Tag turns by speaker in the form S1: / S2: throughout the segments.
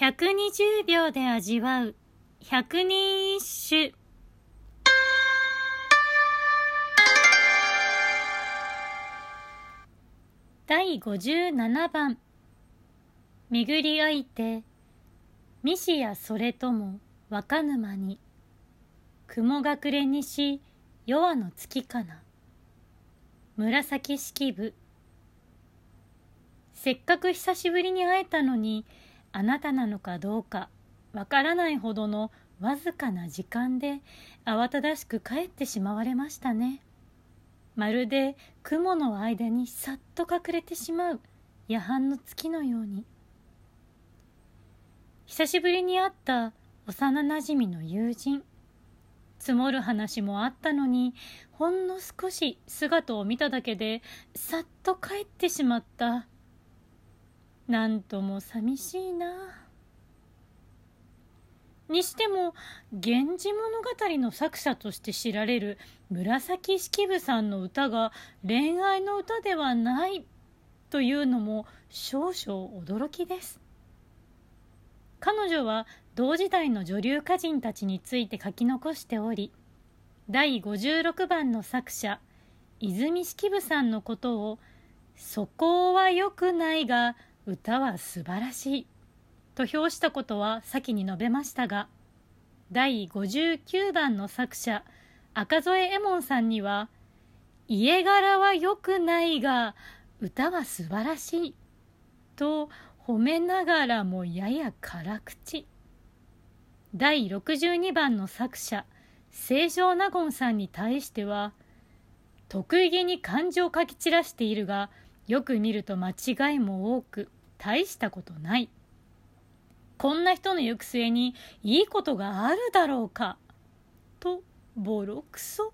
S1: 120秒で味わう。百人一首。第57番。巡り合いて三市やそれとも若沼に。雲隠れにし夜の月かな。紫式部。せっかく久しぶりに会えたのにあなたなのかどうかわからないほどのわずかな時間で慌ただしく帰ってしまわれましたね。まるで雲の間にさっと隠れてしまう夜半の月のように。久しぶりに会った幼なじみの友人。積もる話もあったのにほんの少し姿を見ただけでさっと帰ってしまった。なんとも寂しいな。にしても「源氏物語」の作者として知られる紫式部さんの歌が恋愛の歌ではないというのも少々驚きです。彼女は同時代の女流歌人たちについて書き残しており第56番の作者泉式部さんのことを「素行は良くないが歌は素晴らしい」と評したことは先に述べましたが第59番の作者赤添右衛門さんには「家柄は良くないが歌は素晴らしい」と褒めながらもやや辛口。第62番の作者清少納言さんに対しては得意げに漢字を書き散らしているがよく見ると間違いも多く大したことない。こんな人の行く末にいいことがあるだろうか。とボロクソ。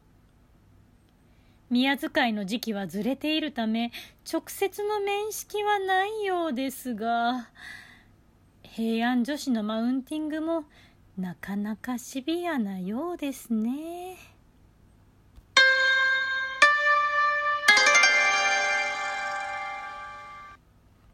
S1: 宮遣いの時期はずれているため直接の面識はないようですが平安女子のマウンティングもなかなかシビアなようですね。